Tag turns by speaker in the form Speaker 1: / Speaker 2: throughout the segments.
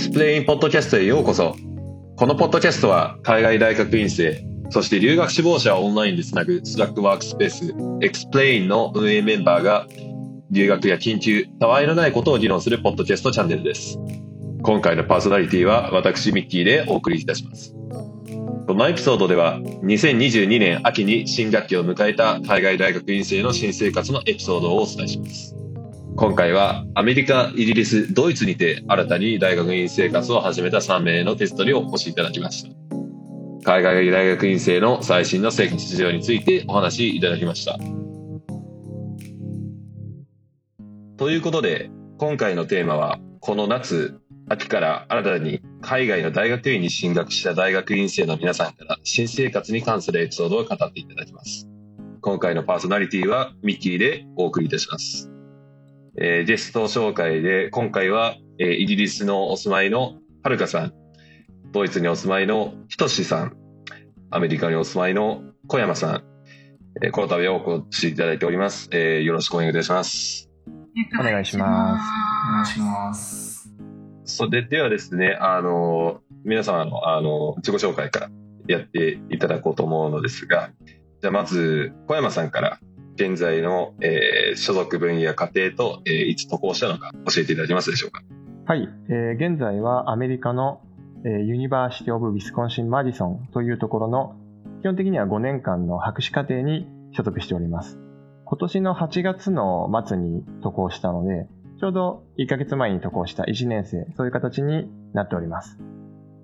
Speaker 1: XPLANE ポッドキャストへようこそ。このポッドキャストは海外大学院生、そして留学志望者をオンラインでつなぐ Slack ワークスペース、 XPLANE の運営メンバーが留学や研究、たわいのないことを議論するポッドキャストチャンネルです。今回のパーソナリティは私ミッキーでお送りいたします。このエピソードでは2022年秋に新学期を迎えた海外大学院生の新生活のエピソードをお伝えします。今回はアメリカ、イギリス、ドイツにて新たに大学院生活を始めた3名のテストにお越しいただきました。海外大学院生の最新の生活事情についてお話しいただきました。ということで、今回のテーマは、この夏、秋から新たに海外の大学院に進学した大学院生の皆さんから新生活に関するエピソードを語っていただきます。今回のパーソナリティはミッキーでお送りいたします。えー、ゲスト紹介で、今回は、えー、イギリスのお住まいのはるかさん、ドイツにお住まいのひとしさん、アメリカにお住まいの小山さん、えー、この度はお越しいただいております。えー、よろしくお願いいたします。
Speaker 2: お願いします。
Speaker 3: お願いします。
Speaker 1: それではですね、あの、皆様の、あの、自己紹介からやっていただこうと思うのですが、じゃあまず、小山さんから現在の、えー、所属分野、課程と、えー、いつ渡航したのか教えていただけますでしょうか？
Speaker 2: はい、えー、現在はアメリカの、えー、 University of Wisconsin-Madison というところの基本的には5年間の博士課程に所属しております。今年の8月の末に渡航したので、ちょうど1ヶ月前に渡航した1年生、そういう形になっております。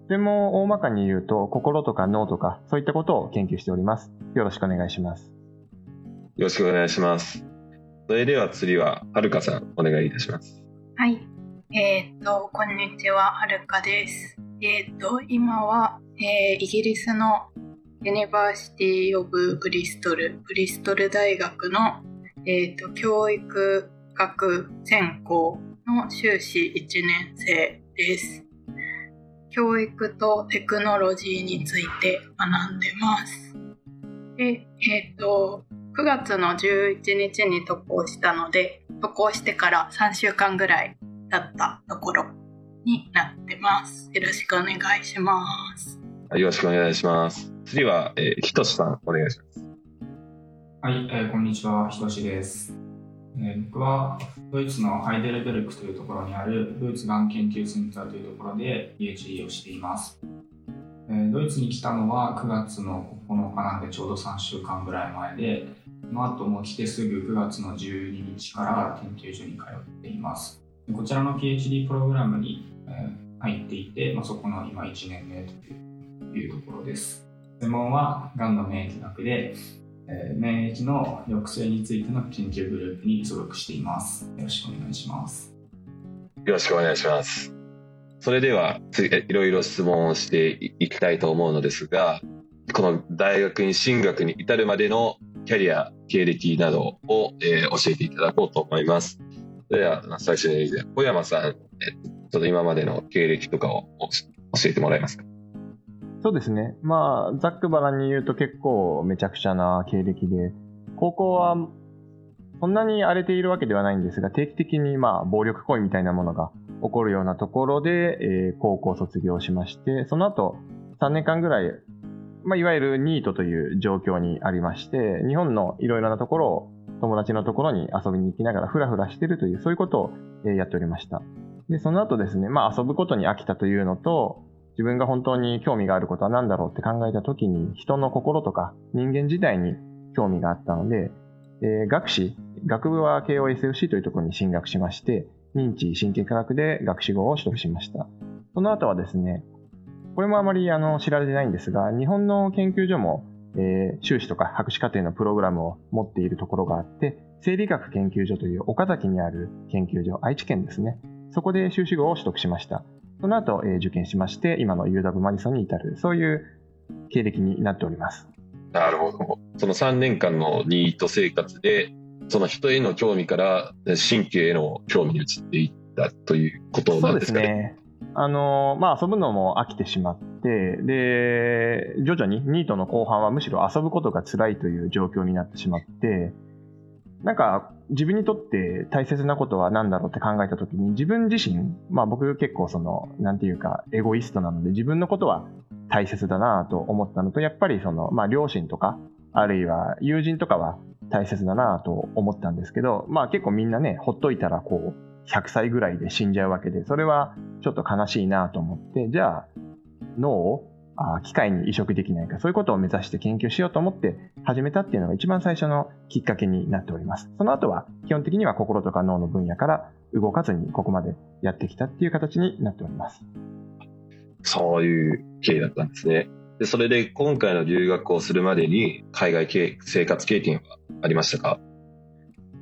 Speaker 2: でも大まかに言うと、心とか脳とか、そういったことを研究しております。よろしくお願いします。
Speaker 1: よろしくお願いします。それでは次は、はるかさん、お願いいたします。
Speaker 3: はい。えっ、と、こんにちは、はるかです。えっ、と、今は、えー、イギリスの University of Bristol、ブリストル大学の、えっ、と、教育学専攻の修士1年生です。教育とテクノロジーについて学んでます。で、えっ、と、9月の11日に渡航したので渡航してから3週間ぐらい経ったところになってます。よろしくお願いします。
Speaker 1: よろしくお願いします。次は、えー、ひとしさんお願いします。
Speaker 4: はい、えー、こんにちは。ひとしです、えー、僕はドイツのハイデルベルクというところにあるドイツがん研究センターというところで PhD をしています。えドイツに来たのは9月の9日なんでちょうど3週間ぐらい前でその後も来てすぐ9月の12日から研究所に通っています。こちらの PhD プログラムに、え入っていて、まあ、そこの今1年目というところです。専門はがんの免疫学で、えー、免疫の抑制についての研究グループに所属しています。よろしくお願いします。
Speaker 1: よろしくお願いします。それでは、いろいろ質問をしていきたいと思うのですが、この大学に進学に至るまでのキャリア、経歴などを、えー、教えていただこうと思います。では、最初に小山さん、えちょっと今までの経歴とかを教えてもらえますか？
Speaker 2: そうですね。まあ、ざっくばらんに言うと結構めちゃくちゃな経歴で、高校はそんなに荒れているわけではないんですが、定期的にまあ暴力行為みたいなものが起こるようなところで、えー、高校卒業しまして、その後3年間ぐらいまあ、いわゆるニートという状況にありまして、日本のいろいろなところを友達のところに遊びに行きながらフラフラしてるという、そういうことをやっておりました。で、その後ですね、まあ遊ぶことに飽きたというのと、自分が本当に興味があることは何だろうって考えた時に、人の心とか人間自体に興味があったので、えー、学士、学部は慶応 SFC というところに進学しまして、認知神経科学で学士号を取得しました。その後はですね、これもあまりあの知られてないんですが、日本の研究所も、えー、修士とか博士課程のプログラムを持っているところがあって、生理学研究所という岡崎にある研究所、愛知県ですね。そこで修士号を取得しました。その後、えー、受験しまして、今の UW マディソンに至る、そういう経歴になっております。
Speaker 1: なるほど。その3年間のニート生活で、その人への興味から神経への興味に移っていったということなんですかね。そうですね。
Speaker 2: あのまあ、遊ぶのも飽きてしまって、で、徐々にニートの後半はむしろ遊ぶことが辛いという状況になってしまって、なんか自分にとって大切なことは何だろうって考えたときに自分自身、まあ僕結構その、なんていうかエゴイストなので自分のことは大切だなと思ったのと、やっぱりその、まあ両親とか、あるいは友人とかは大切だなと思ったんですけど、まあ結構みんなね、ほっといたらこう、100歳ぐらいで死んじゃうわけで、それはちょっと悲しいなと思って、じゃあ脳を機械に移植できないか、そういうことを目指して研究しようと思って始めたっていうのが一番最初のきっかけになっております。その後は基本的には心とか脳の分野から動かずにここまでやってきたっていう形になっております。
Speaker 1: そういう経緯だったんですね。で、それで今回の留学をするまでに海外生活経験はありましたか？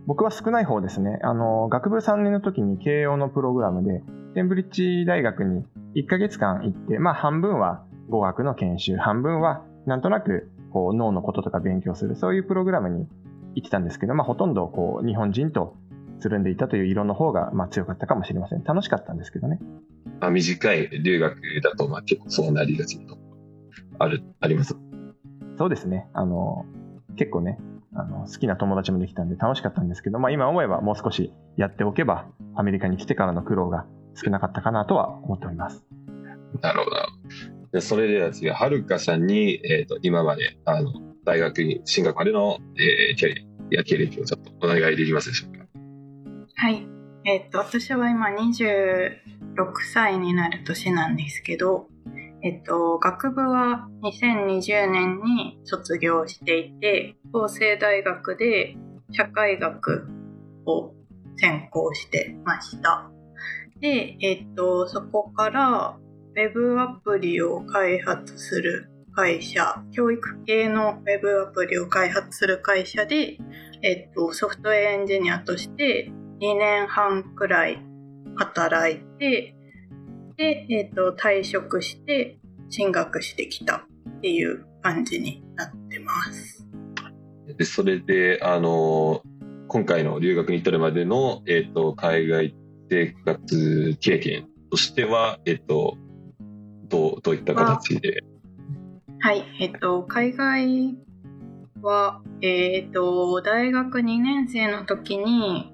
Speaker 2: 僕は少ない方ですね。あの、学部3年の時に慶応のプログラムで、ケンブリッジ大学に1ヶ月間行って、まあ半分は語学の研修、半分はなんとなくこう脳のこととか勉強する、そういうプログラムに行ってたんですけど、まあ、ほとんどこう日本人とつるんでいたという色の方がまあ強かったかもしれません。楽しかったんですけどね。
Speaker 1: あ短い留学だとまあ結構そうなりがちなとあるあります
Speaker 2: そうですね。あの結構ねあの好きな友達もできたんで楽しかったんですけど、まあ、今思えばもう少しやっておけばアメリカに来てからの苦労が少なかったかなとは思っております。
Speaker 1: なるほど。でそれでは次は、はるかさんに、えっ、ー、と、今まで、あの、大学に進学までの、えー、キャリアや経歴をちょっとお願いできますでしょうか？
Speaker 3: はい。えっ、ー、と、私は今26歳になる年なんですけど、えっと、学部は2020年に卒業していて、法政大学で社会学を専攻してました。で、えっと、そこからウェブアプリを開発する会社、教育系のウェブアプリを開発する会社で、えっと、ソフトウェアエンジニアとして2年半くらい働いて、で、えっと、退職して進学してきたっていう感じになってます。
Speaker 1: でそれで、あの、今回の留学に至るまでの、えっと、海外生活経験としては、えっと、どうどういった形で？
Speaker 3: はい、えっと、海外は、えっと、大学2年生の時に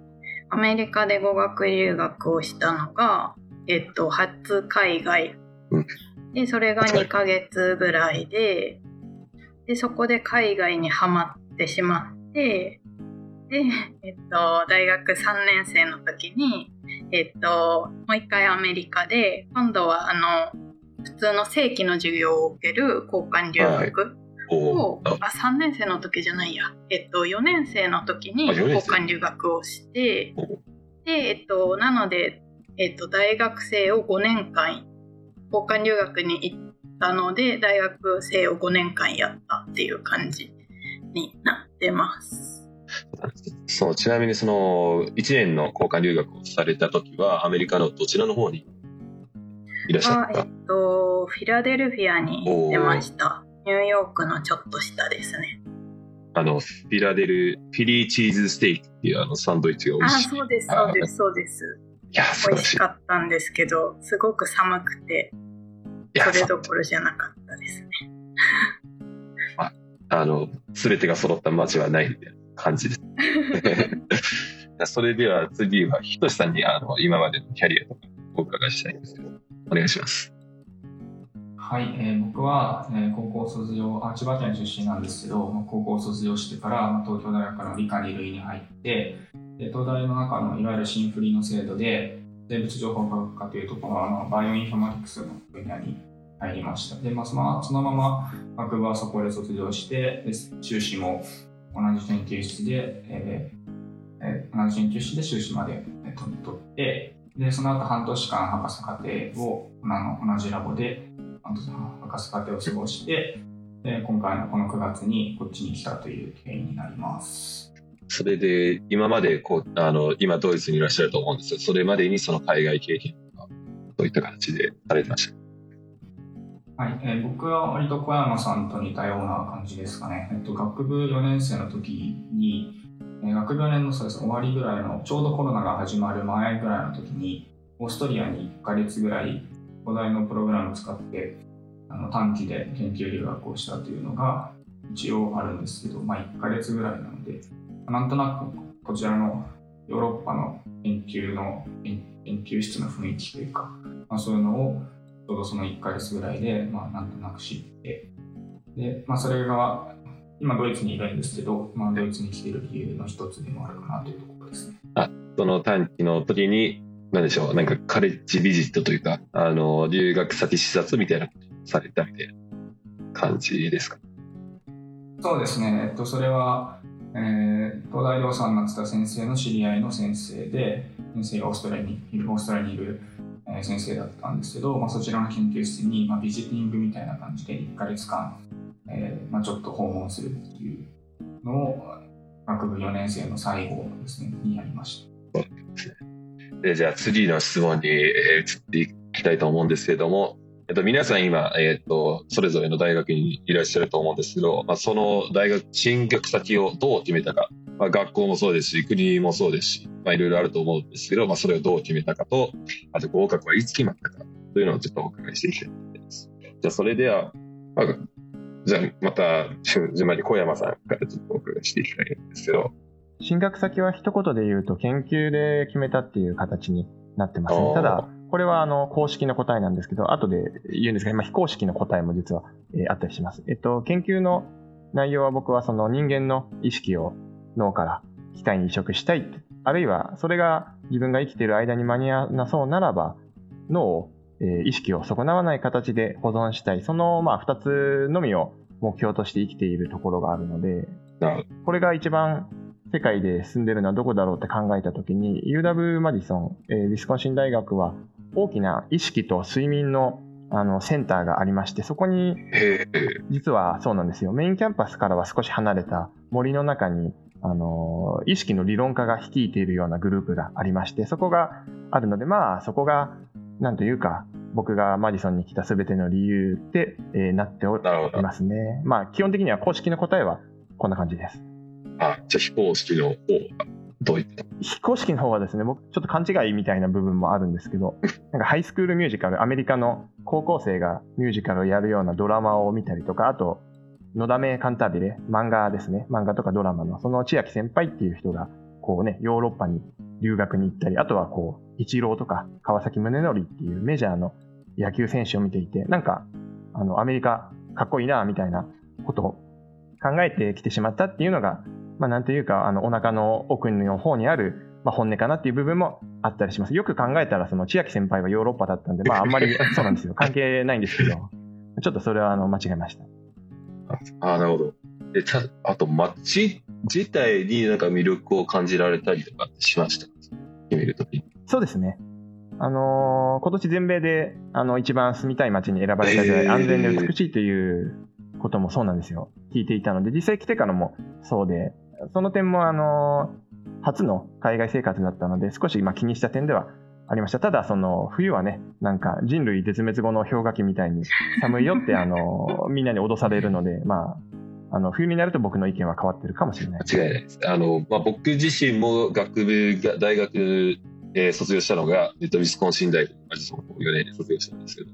Speaker 3: アメリカで語学留学をしたのが、えっと、初海外。で、それが2ヶ月ぐらいで、で、そこで海外にはまってしまって、で、えっと、大学3年生の時に、えっと、もう一回アメリカで、今度はあの、普通の正規の授業を受ける交換留学を、はい、あ。3年生の時じゃないや、えっと、4年生の時に交換留学をしてで、えっと、なので、えっと、大学生を5年間交換留学に行ったので大学生を5年間やったっていう感じになってます。
Speaker 1: そうちなみにその1年の交換留学をされた時はアメリカのどちらの方にいらっしゃった？えっ
Speaker 3: と、フィラデルフィアに行ってました。ニューヨークのちょっと下ですね。
Speaker 1: あの、フィラデル、フィリーチーズステーキっていうあのサンドイッチが美味しい。
Speaker 3: あ、そうです、そうです、そうです。いや、美味しかったんですけど、すごく寒くて、それどころじゃなかったですね。
Speaker 1: あ、あの、すべてが揃った街はないみたいな感じです。それでは次は、ひとしさんにあの今までのキャリアとかお伺いしたいんですけど。お願いします。
Speaker 4: はい、えー、僕は、えー、高校卒業あ、千葉県出身なんですけど、まあ、高校卒業してから、まあ、東京大学の理科2類に入って、で東大の中のいわゆる新フリーの制度で、生物情報科学科というところのバイオインフォマティクスの分野に入りました。で、まあ、そのそのまま学部はそこで卒業して、で修士も同じ研究室で、えーえー、同じ研究室で修士まで、えー、取って、で、その後半年間博士課程をあの同じラボで博士課程を過ごして、で今回のこの9月にこっちに来たという経緯になります。
Speaker 1: それで、今までこう、あの、今ドイツにいらっしゃると思うんですけど、それまでにその海外経験とか、どういった形でされてました
Speaker 4: はい、えー、僕は割と小山さんと似たような感じですかね。えっと、学部4年生の時に、え学部4年のそうです終わりぐらいのちょうどコロナが始まる前ぐらいの時にオーストリアに1ヶ月ぐらい古代のプログラムを使ってあの短期で研究留学をしたというのが一応あるんですけど、まあ、1ヶ月ぐらいなのでなんとなくこちらのヨーロッパの研究の研究室の雰囲気というか、まあ、そういうのをちょうどその1ヶ月ぐらいで、まあ、なんとなく知ってで、まあ、それが今ドイツにいるんですけど、まあ、ドイツに来ている理由の一つでもあるかなというところですね。
Speaker 1: あその短期の時に何でしょうなんかカレッジビジットというかあの留学先視察みたいなされたみたいな感じですか？
Speaker 4: そうですね、えっと、それは、えー、東大量産松田先生の知り合いの先生で先生がオーストラリアにいるオーストラリアにいる、えー、先生だったんですけど、まあ、そちらの研究室に、まあ、ビジティングみたいな感じで1ヶ月間、えーまあ、ちょっと訪問するっていうのを学部4年生の最後ですねにやりました。
Speaker 1: でじゃあ次の質問に、移っていきたいと思うんですけれども、えっと、皆さん今、えっと、それぞれの大学にいらっしゃると思うんですけど、まあ、その大学、進学先をどう決めたか、まあ、学校もそうですし、国もそうですし、まあ、いろいろあると思うんですけど、まあ、それをどう決めたかと、あと合格はいつ決まったかというのをちょっとお伺いしていきたいと思います。じゃあ、それでは、まあ、じゃあ、また、順番に小山さんからちょっとお伺いしていきたいんですけど。
Speaker 2: 進学先は一言で言うと、研究で決めたっていう形になってますね。ただ、これはあの公式の答えなんですけど、後で言うんですが、今非公式の答えも実は、え、あったりします。えっと、研究の内容は僕はその人間の意識を脳から機械に移植したい。あるいはそれが自分が生きている間に間に合わなそうならば、脳を、え、意識を損なわない形で保存したい。そのまあ2つのみを目標として生きているところがあるので、これが一番世界で住んでるのはどこだろうって考えたときに、UW マディソン、えー、ウィスコンシン大学は大きな意識と睡眠のあのセンターがありまして、そこに、実はそうなんですよ、メインキャンパスからは少し離れた森の中に、あの意識の理論家が率いているようなグループがありまして、そこがあるので、まあ、そこが、なんというか、僕がマディソンに来た全ての理由って、えー、なっておりますね。まあ、基本的には公式の答えはこんな感じです。
Speaker 1: あ、じゃあ非公式の方どういった
Speaker 2: 非公式の方はですね、僕、ちょっと勘違いみたいな部分もあるんですけど、なんかハイスクールミュージカル、アメリカの高校生がミュージカルをやるようなドラマを見たりとか、あと、のだめカンタービレ、漫画ですね、漫画とかドラマの、その千秋先輩っていう人が、こうね、ヨーロッパに留学に行ったり、あとはこう、イチローとか川崎宗則っていうメジャーの野球選手を見ていて、なんか、あの、アメリカかっこいいな、みたいなことを考えてきてしまったっていうのが、まあ、なんというか、あの、お腹の奥の方にある、まあ、本音かなっていう部分もあったりします。よく考えたら、その千秋先輩はヨーロッパだったんで、まあ、あんまり、そうなんですよ。関係ないんですけど、ちょっとそれは、あの、間違えました。
Speaker 1: ああ、なるほど。で、た、あと、街自体になんか魅力を感じられたりとかしました？決めるとき
Speaker 2: そうですね。あのー、今年全米で、あの、一番住みたい街に選ばれたぐらい安全で美しいということもそうなんですよ。聞いていたので、実際来てからもそうで、その点もあの初の海外生活だったので少し今気にした点ではありました。ただ、その冬はね、なんか人類絶滅後の氷河期みたいに寒いよってあの みんなに脅されるので、まあ、あの冬になると僕の意見は変わってるかもしれない。
Speaker 1: 間違いないです。あの、まあ、僕自身も学部が大学えー、卒業したのが、えっと、ウィスコンシン大学の4年で卒業したんですけど、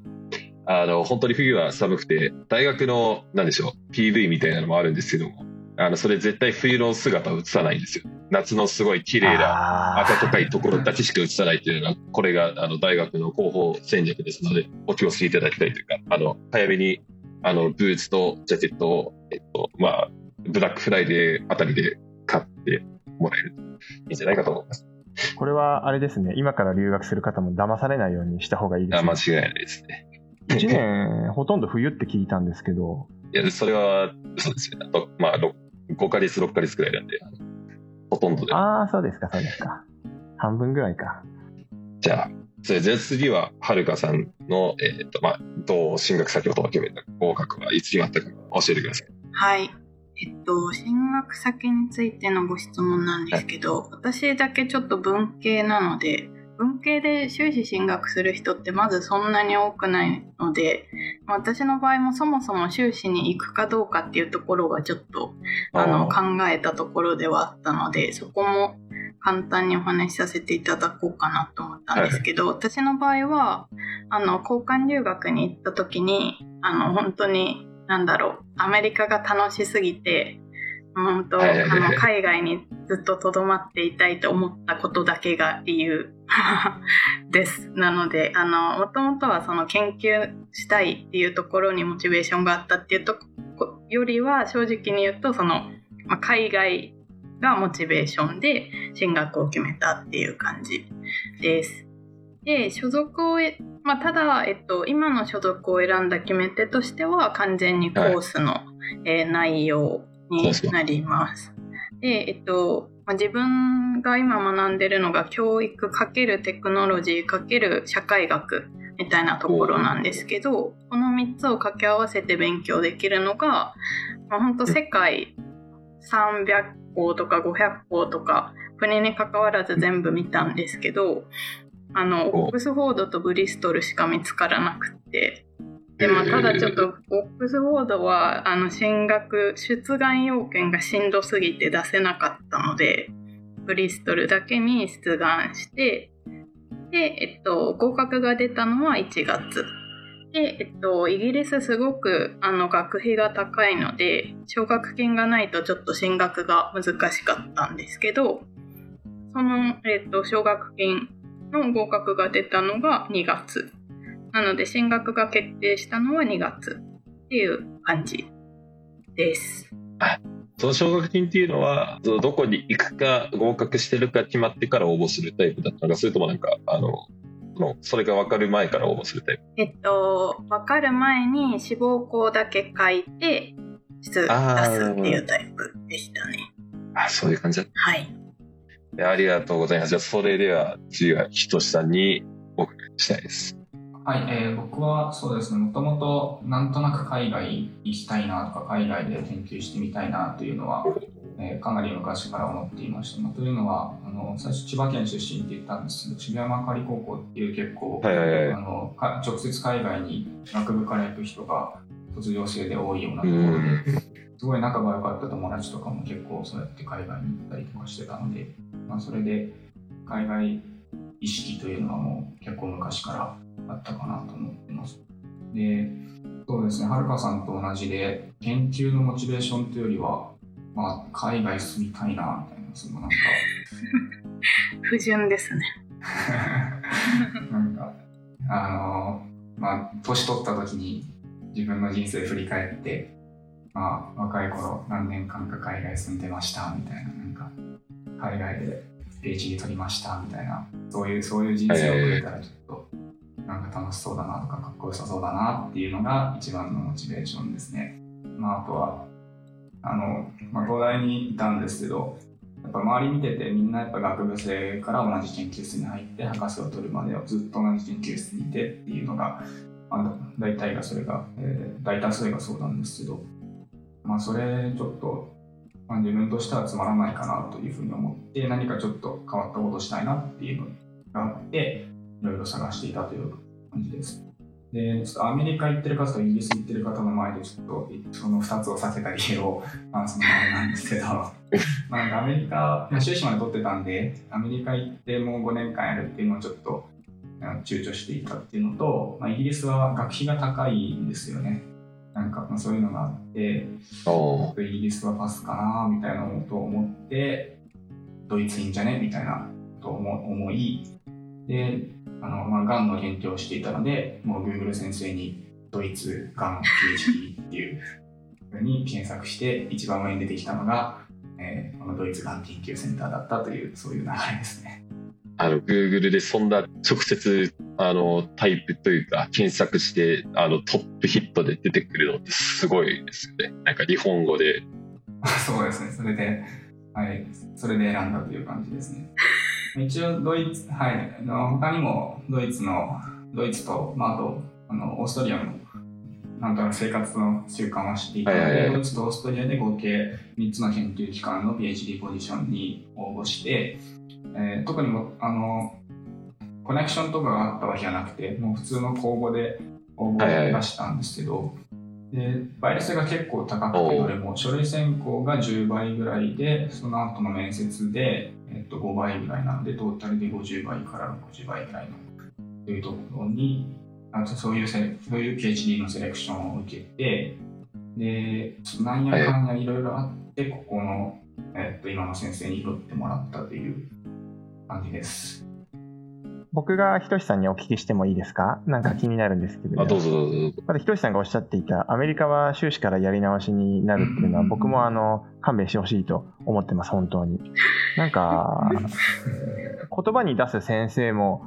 Speaker 1: あの、本当に冬は寒くて、大学の、なんでしょう、PV みたいなのもあるんですけども、あの、それ絶対冬の姿を映さないんですよ。夏のすごい綺麗な暖かいところだけしか映さないっていうのが、これがあの大学の広報戦略ですので、お気をつけいただきたいというか、あの、早めに、あの、ブーツとジャケットを、えっと、まあ、ブラックフライデーあたりで買ってもらえるといいんじゃないかと思います。
Speaker 2: これはあれですね、今から留学する方も騙されないようにした方がいいです
Speaker 1: ね。間違いないですね。
Speaker 2: 1年ほとんど冬って聞いたんですけど。
Speaker 1: いや、それは、そうですね。まあ、5ヶ月、6ヶ月くらいなんで、ほとんどで。
Speaker 2: ああ、そうですか、そうですか。半分ぐらいか。
Speaker 1: じゃあ、それで次は、はるかさんの、えっ、ー、と、まあ、どう進学先を決めた合格はいつ決まったか教えてください。
Speaker 3: はい。えっと、進学先についてのご質問なんですけど、はい、私だけちょっと文系なので、文系で修士進学する人ってまずそんなに多くないので私の場合もそもそも修士に行くかどうかっていうところがちょっとあの考えたところではあったのでそこも簡単にお話しさせていただこうかなと思ったんですけど、はい、私の場合はあの交換留学に行った時にあの本当に何だろうアメリカが楽しすぎて本当あの海外にずっととどまっていたいと思ったことだけが理由 です。なのであのもともとはその研究したいっていうところにモチベーションがあったっていうとこよりは正直に言うとその、まあ、海外がモチベーションで進学を決めたっていう感じです。で所属をまあ、ただ、えっと、今の所属を選んだ決め手としては完全にコースの、はい、えー、内容になります。で、えっとまあ、自分が今学んでるのが教育×テクノロジー×社会学みたいなところなんですけどこの3つを掛け合わせて勉強できるのが、まあ、本当世界300校とか500校とか国にかかわらず全部見たんですけどあのオックスフォードとブリストルしか見つからなくてでもただちょっとオックスフォードはあの進学出願要件がしんどすぎて出せなかったのでブリストルだけに出願してで、えっと、合格が出たのは1月。で、えっと、イギリスすごくあの学費が高いので奨学金がないとちょっと進学が難しかったんですけどその、えっと、奨学金の合格が出たのが2月。なので進学が決定したのは2月っていう感じです。
Speaker 1: その奨学金っていうのはどこに行くか合格してるか決まってから応募するタイプだったのかそれともなんかあのそれが分かる前から応募するタイプ？
Speaker 3: えっと分かる前に志望校だけ書いて出すっていうタイプでしたね
Speaker 1: あそういう感じだ
Speaker 3: はい
Speaker 1: ありがとうございます。じゃあ、それでは次はひとしさんにお伺いしたいです。
Speaker 4: はい、えー、僕はそうですね、もともとなんとなく海外行きたいなとか、海外で研究してみたいなというのは、えー、かなり昔から思っていました。まあ、というのはあの、最初千葉県出身って言ったんですけど、渋谷幕張高校っていう結構、はいはいはい、あの直接海外に学部から行く人が卒業生で多いようなところで、すごい仲が良かった友達とかも結構そうやって海外に行ったりとかしてたので、まあ、それで海外意識というのはもう結構昔からあったかなと思ってます。で、そうですね、はるかさんと同じで、研究のモチベーションというよりは、まあ、海外住みたいな、みたいな、そのなんか。
Speaker 3: 不純ですね。
Speaker 4: なんか、あの、まあ、年取った時に自分の人生振り返って、まあ、若い頃何年間か海外住んでました、みたいな、なんか、海外で PhD 取りましたみたいなそういうそういう人生を送れたらちょっとなんか楽しそうだなとかかっこよさそうだなっていうのが一番のモチベーションですね。まあ、あとはあの、まあ、東大にいたんですけどやっぱ周り見ててみんなやっぱ学部生から同じ研究室に入って博士を取るまではずっと同じ研究室にいてっていうのが、まあ、大体がそれが、えー、大多数がそうなんですけど、まあ、それちょっとまあ、自分としてはつまらないかなというふうに思って何かちょっと変わったことしたいなっていうのがあってろいろ探していたという感じです。で、ちょっとアメリカ行ってる方とイギリス行ってる方の前でちょっとその2つを避けた理由を 話すのもあれなんですけど、まあなんかアメリカ、まあ、修士まで取ってたんで、アメリカ行ってもう5年間やるっていうのをちょっと躊躇していたっていうのと、まあ、イギリスは学費が高いんですよね。なんか、まあ、そういうのがあって、イギリスはパスかなみたいなことを思って、ドイツいいんじゃねみたいなと思い、で、あの、まあ、がんの研究をしていたので、もう Google 先生にドイツがん PhD っていうふうに検索して、一番上に出てきたのが、えー、このドイツがん研究センターだったという、そういう流れですね。
Speaker 1: あの、Google でそんな直接、あの、タイプというか、検索して、あの、トップヒットで出てくるのってすごいですよね。なんか日本語で。
Speaker 4: そうですね。それで、はい。それで選んだという感じですね。一応、ドイツ、はい。の他にも、ドイツの、ドイツと、まあ、あと、あの、オーストリアの、なんとなく生活の習慣は知っていたので、ドイツとオーストリアで合計3つの研究機関の PhD ポジションに応募して、えー、特にもあのコネクションとかがあったわけじゃなくてもう普通の公募で応募を出したんですけど、で倍率が結構高くてどれも。書類選考が10倍ぐらいでその後の面接で、えっと、5倍ぐらいなんでトータルで50倍から60倍ぐらいのというところにあとそういうセそういう PhD のセレクションを受けてでなんやかんやいろいろあってここのえっと、今の先生に取ってもらったという感じです。
Speaker 2: 僕がひとしさんにお聞きしてもいいですか？なんか気になるんですけれど。
Speaker 1: あ、どうぞどうぞ。どうぞ。
Speaker 2: まだひとしさんがおっしゃっていたアメリカは修士からやり直しになるっていうのは
Speaker 4: うん。
Speaker 2: 僕もあの勘弁してほしいと思ってます本当に。なんか 言葉に出す先生も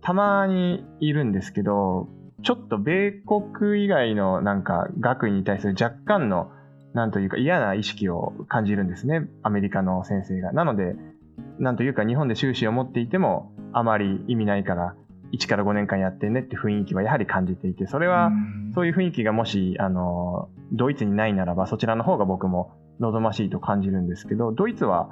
Speaker 2: たまにいるんですけどちょっと米国以外のなんか学位に対する若干のなんというか嫌な意識を感じるんですねアメリカの先生が。なのでなんというか日本で修士を持っていてもあまり意味ないから1から5年間やってねって雰囲気はやはり感じていてそれはそういう雰囲気がもしあのドイツにないならばそちらの方が僕も望ましいと感じるんですけどドイツは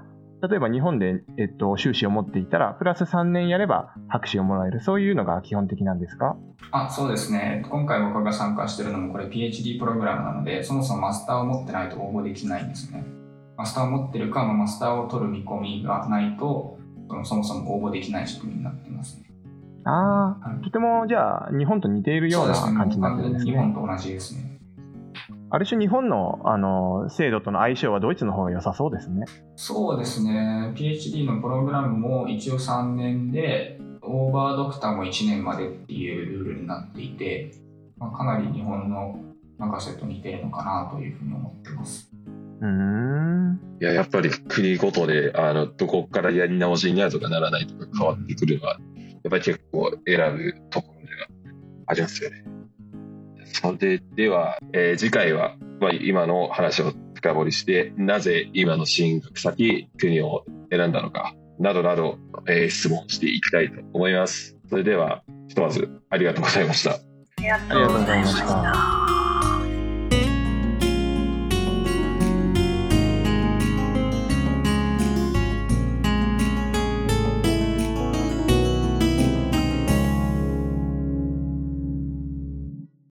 Speaker 2: 例えば日本で、えっと、修士を持っていたらプラス3年やれば博士をもらえるそういうのが基本的なんですか？
Speaker 4: あそうですね。今回僕が参加してるのもこれ PhD プログラムなので、そもそもマスターを持ってないと応募できないんですね。マスターを持ってるか、まあマスターを取る見込みがないと、そのそもそも応募できない仕組みになってますね。
Speaker 2: あ
Speaker 4: はい
Speaker 2: あとてもじゃあ日本と似ているような。感じになってるんです
Speaker 4: 日
Speaker 2: ね
Speaker 4: 本と同じですね。
Speaker 2: ある種日本のあの制度との相性はドイツの方が良さそうですね
Speaker 4: そうですね。PhD のプログラムも一応3年で、オーバードクターも1年までっていうルールになっていて、まあ、かなり日本の博士と似てるのかなというふうに思ってます。
Speaker 2: うーん
Speaker 1: いや、やっぱり国ごとで、あの、どこからやり直しになるとかならないとか変わってくるのは、やっぱり結構選ぶところではありますよね。それでは、えー次回は、まあ、今の話を深掘りして、なぜ今の進学先、国を選んだのか、などなど、えー質問していきたいと思います。それでは、ひとまずありがとうございました。
Speaker 3: ありがとうございました。